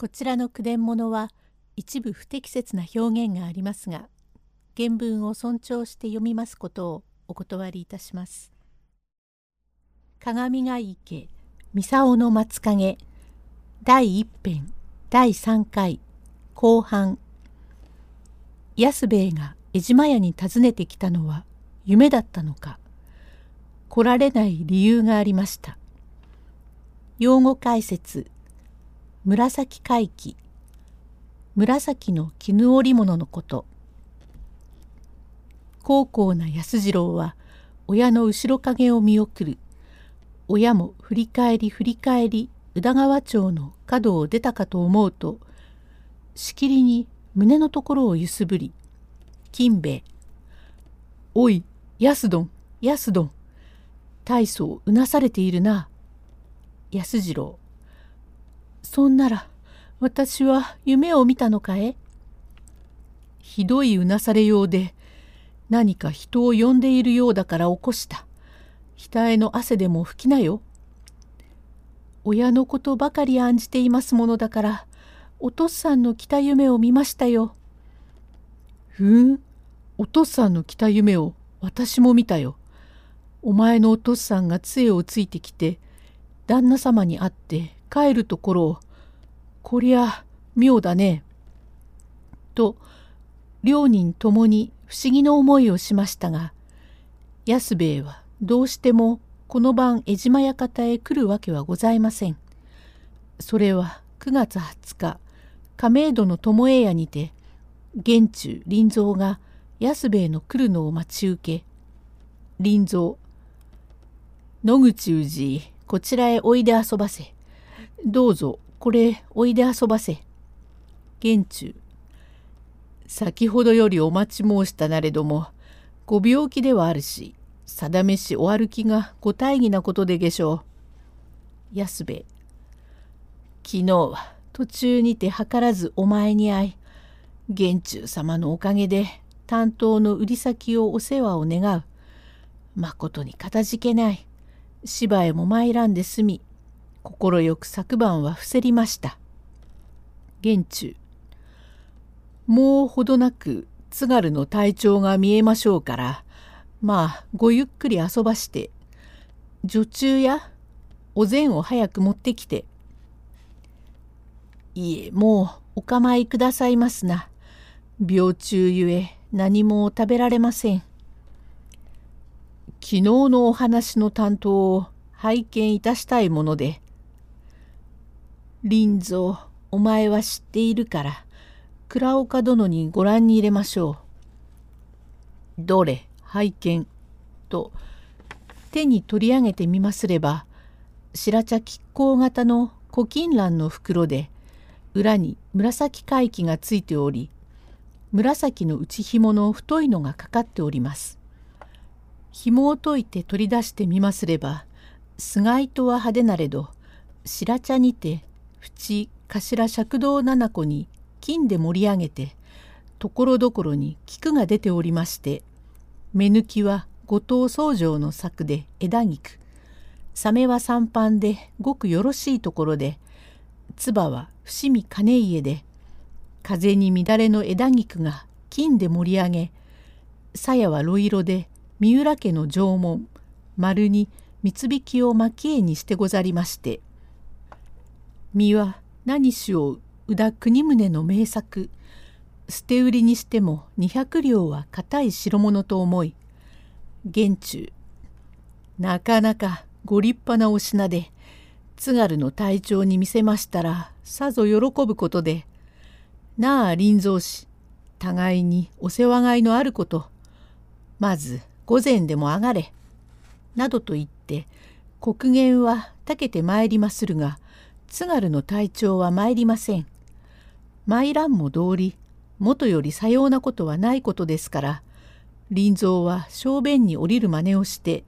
こちらの句伝物は一部不適切な表現がありますが原文を尊重して読みますことをお断りいたします。鏡ヶ池三竿の松影第一編第三回後半安兵衛が江島屋に訪ねてきたのは夢だったのか来られない理由がありました。用語解説紫回帰。紫の絹織物のこと。高校な安次郎は親の後ろ影を見送る。親も振り返り振り返り宇田川町の角を出たかと思うとしきりに胸のところを揺すぶり金兵衛。おい安どん安どん。大層うなされているな安次郎。そんなら私は夢を見たのかえひどいうなされようで何か人を呼んでいるようだから起こした。額の汗でも拭きなよ。親のことばかり案じていますものだからお父さんの来た夢を見ましたよ。ふんお父さんの来た夢を私も見たよ。お前のお父さんが杖をついてきて旦那様に会って帰るところをこりゃ妙だね。と両人ともに不思議な思いをしましたが安兵衛はどうしてもこの晩江島館へ来るわけはございません。それは9月20日亀戸の巴屋にて玄中林蔵が安兵衛の来るのを待ち受け林蔵野口氏こちらへおいで遊ばせどうぞこれおいで遊ばせ玄中先ほどよりお待ち申したなれどもご病気ではあるし定めしお歩きがご大義なことでげしょう。安兵衛昨日は途中にて図らずお前に会い玄中様のおかげで担当の売り先をお世話を願う。まことにかたじけない。芝居も参らんで済み快く昨晩は伏せりました。玄中。もうほどなく津軽の体調が見えましょうからまあごゆっくり遊ばして女中やお膳を早く持ってきていえもうお構いくださいますな。病中ゆえ何も食べられません。昨日のお話の担当を拝見いたしたいもので林蔵お前は知っているから倉岡殿にご覧に入れましょう。どれ拝見と手に取り上げてみますれば白茶亀甲型の古金蘭の袋で裏に紫回帰がついており紫の内紐の太いのがかかっております。紐を解いて取り出してみますれば菅糸は派手なれど白茶にて縁頭尺道七子に金で盛り上げてところどころに菊が出ておりまして目抜きは後藤宗城の作で枝菊。サメは三般でごくよろしいところで唾は伏見金家で風に乱れの枝菊が金で盛り上げ鞘は呂色で三浦家の縄文丸に三引を蒔絵にしてござりまして身は何しよう宇田国宗の名作。捨て売りにしても200両は固い代物と思い玄中なかなかご立派なお品で津軽の隊長に見せましたらさぞ喜ぶことでなあ林蔵氏互いにお世話がいのあることまず午前でも上がれ」などと言って国言はたけてまいりまするが津軽の隊長は参りません。参らんも道理もとよりさようなことはないことですから林蔵は小便に降りる真似をして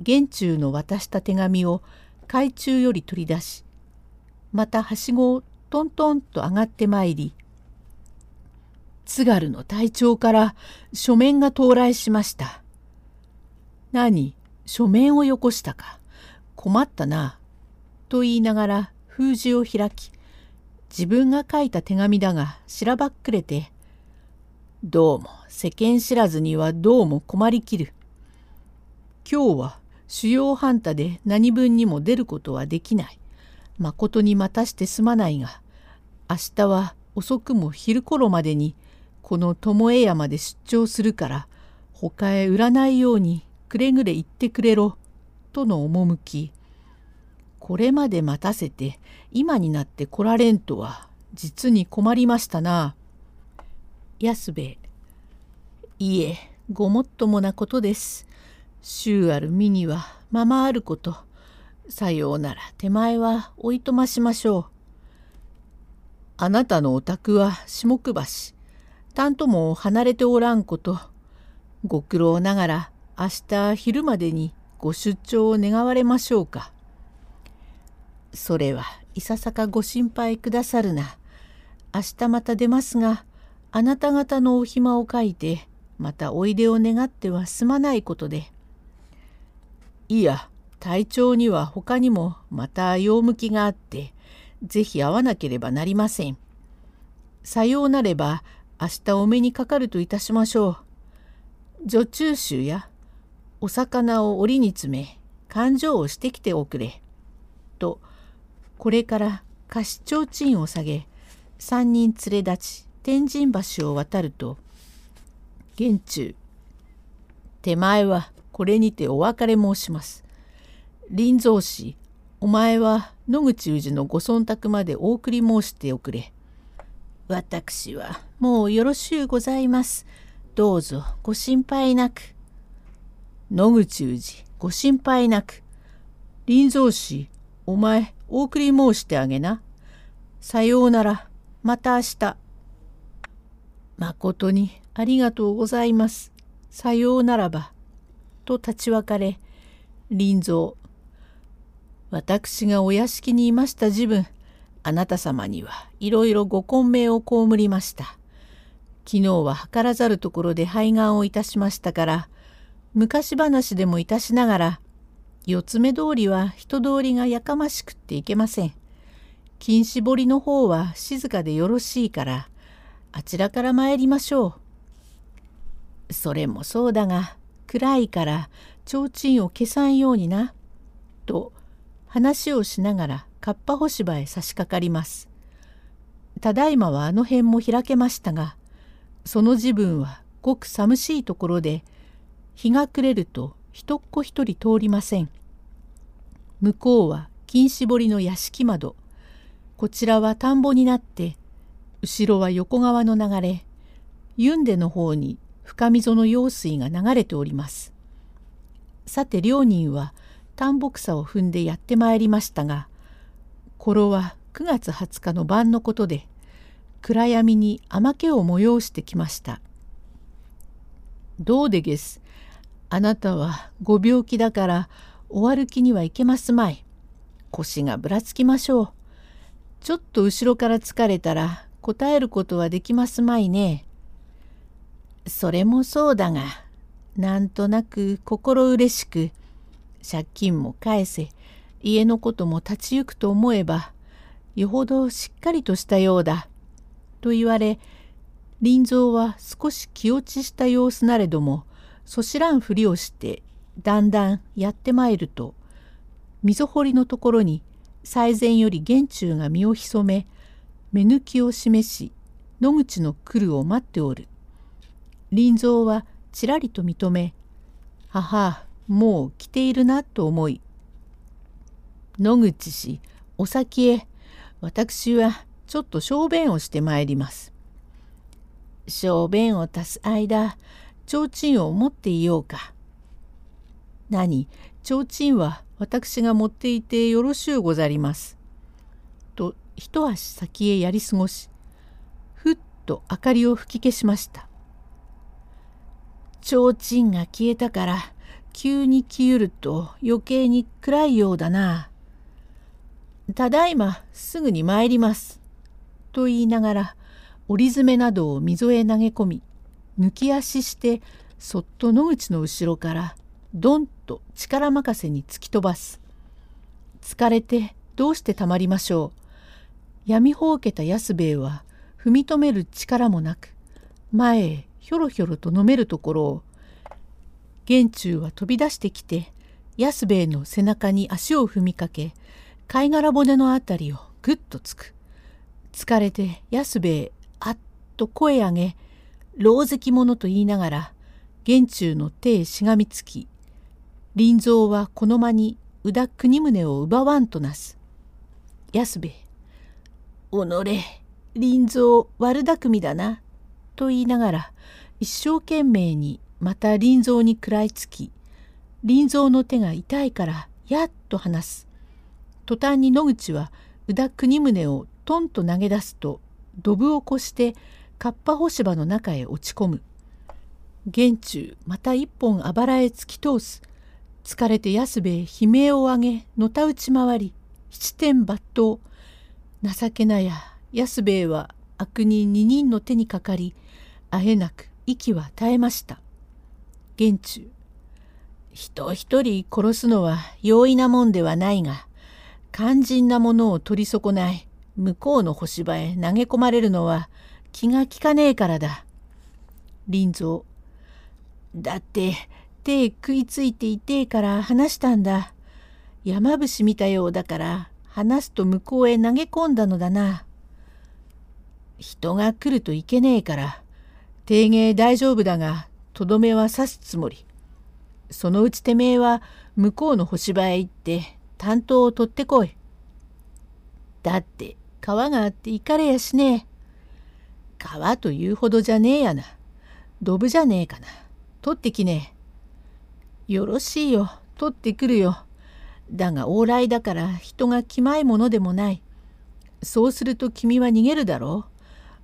玄中の渡した手紙を海中より取り出しまたはしごをトントンと上がってまいり津軽の隊長から書面が到来しました。何書面をよこしたか困ったな。と言いながら封じを開き自分が書いた手紙だがしらばっくれて「どうも世間知らずにはどうも困りきる。今日は主要反太で何分にも出ることはできない。まことに待たしてすまないが明日は遅くも昼頃までにこの巴山で出張するから他へ売らないようにくれぐれ言ってくれろ」との趣これまで待たせて今になって来られんとは実に困りましたな。安兵衛いえごもっともなことです。週ある身にはままあること。さようなら手前はおいとましましょう。あなたのお宅は下久橋。たんとも離れておらんこと。ご苦労ながら明日昼までにご出張を願われましょうか。それはいささかご心配くださるな。明日また出ますが、あなた方のお暇を書いて、またおいでを願ってはすまないことで。いや、体調には他にもまた用向きがあって、ぜひ会わなければなりません。さようなれば、明日お目にかかるといたしましょう。女中衆やお魚を檻に詰め、勘定をしてきておくれ。と、これから菓子提灯を下げ三人連れ立ち天神橋を渡ると玄中手前はこれにてお別れ申します。林蔵氏お前は野口氏のご忖度までお送り申しておくれ。私はもうよろしゅうございます。どうぞご心配なく。野口氏ご心配なく。林蔵氏お前お送り申してあげな。さようなら、また明日。まことにありがとうございます。さようならば。と立ち別れ、臨蔵。私がお屋敷にいました時分、あなた様にはいろいろご混迷を被りました。昨日は図らざるところで肺がんをいたしましたから、昔話でもいたしながら、四つ目通りは人通りがやかましくっていけません。金絞りの方は静かでよろしいからあちらから参りましょう。それもそうだが暗いから提灯を消さんようにな。と話をしながらかっぱ干し場へ差し掛かります。ただいまはあの辺も開けましたがその自分はごく寒しいところで日が暮れると一っ子一人通りません。向こうは金絞りの屋敷窓こちらは田んぼになって後ろは横川の流れユンデの方に深溝の用水が流れております。さて両人は田んぼ草を踏んでやってまいりましたが頃は9月20日の晩のことで暗闇に甘気を催してきました。どうでげす？あなたはご病気だからお歩きにはいけますまい。腰がぶらつきましょう。ちょっと後ろから疲れたら答えることはできますまいね。それもそうだが、なんとなく心嬉しく、借金も返せ、家のことも立ち行くと思えば、よほどしっかりとしたようだ。と言われ、林蔵は少し気落ちした様子なれども、そしらんふりをしてだんだんやってまいると溝掘りのところに最前より玄中が身を潜め目抜きを示し野口の来るを待っておる。林蔵はちらりと認め「母もう来ているな」と思い「野口氏お先へ私はちょっと小便をしてまいります」。小便を足す間提灯を持っていようか。何、提灯は私が持っていてよろしゅうござります。と一足先へやり過ごし、ふっと明かりを吹き消しました。提灯が消えたから急に消ゆると余計に暗いようだな。ただいますぐに参ります。と言いながら折り詰めなどを溝へ投げ込み抜き足してそっと野口の後ろからドンと力任せに突き飛ばす。疲れてどうしてたまりましょう。闇ほうけた安兵衛は踏み止める力もなく前へひょろひょろと飲めるところを玄中は飛び出してきて安兵衛の背中に足を踏みかけ貝殻骨のあたりをぐっとつく疲れて安兵衛あっと声上げ老石者と言いながら玄中の手へしがみつき林蔵はこの間に宇田国宗を奪わんとなす。安兵衛己林蔵悪巧みだな」と言いながら一生懸命にまた林蔵に食らいつき林蔵の手が痛いからやっと離す。途端に野口は宇田国宗をトンと投げ出すとドブを越してカッパ干し場の中へ落ち込む。玄中また一本あばらへ突き通す。疲れて安兵衛悲鳴を上げのたうち回り七点抜刀情けなや安兵衛は悪人二人の手にかかりあえなく息は絶えました。玄中人一人殺すのは容易なもんではないが肝心なものを取り損ない向こうの干し場へ投げ込まれるのは気が利かねえからだ。林蔵だって手食いついていてえから話したんだ。山伏見たようだから話すと向こうへ投げ込んだのだな。人が来るといけねえから定芸大丈夫だがとどめは刺すつもり。そのうちてめえは向こうの干し場へ行って担当を取ってこい。だって川があって行かれやしねえ。川というほどじゃねえやな。ドブじゃねえかな。取ってきねえ。よろしいよ。取ってくるよ。だが往来だから人が気まいものでもない。そうすると君は逃げるだろ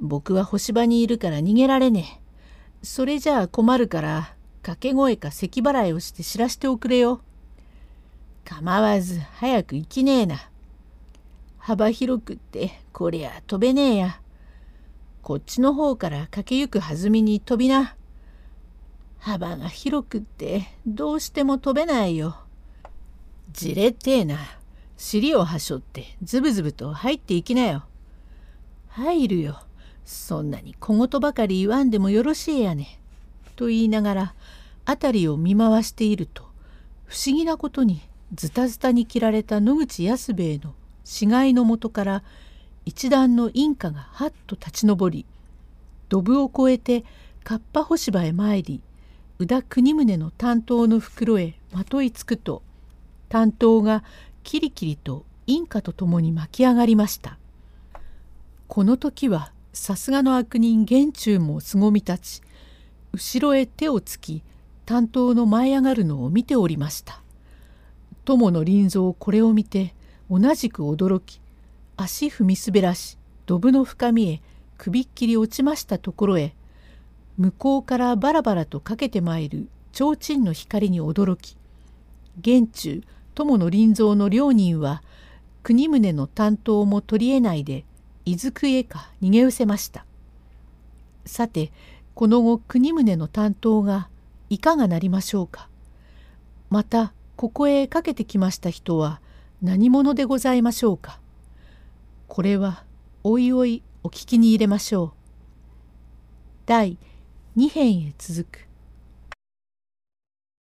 う。僕は干し場にいるから逃げられねえ。それじゃあ困るから掛け声か咳払いをして知らしておくれよ。構わず早く行きねえな。幅広くってこりゃ飛べねえや。こっちの方から駆けゆく弾みに飛びな。幅が広くってどうしても飛べないよ。じれってえな。尻をはしょってズブズブと入っていきなよ。入るよ。そんなに小言ばかり言わんでもよろしいやね。と言いながら辺りを見回していると不思議なことにズタズタに切られた野口安兵衛の死骸のもとから一段のインカがはっと立ち上りドブを越えてカッパ干し場へ参り宇田国宗の担当の袋へまといつくと担当がキリキリとインカと共に巻き上がりました。この時はさすがの悪人玄中も凄み立ち後ろへ手をつき担当の舞い上がるのを見ておりました。友の林蔵これを見て同じく驚き足踏み滑らしドブの深みへ首っきり落ちましたところへ向こうからバラバラとかけてまいる提灯の光に驚き玄中友の林蔵の両人は国宗の担当も取り得ないで伊豆区へか逃げ失せました。さてこの後国宗の担当がいかがなりましょうか。またここへかけてきました人は何者でございましょうか。これはおいおいお聞きに入れましょう。第2編へ続く。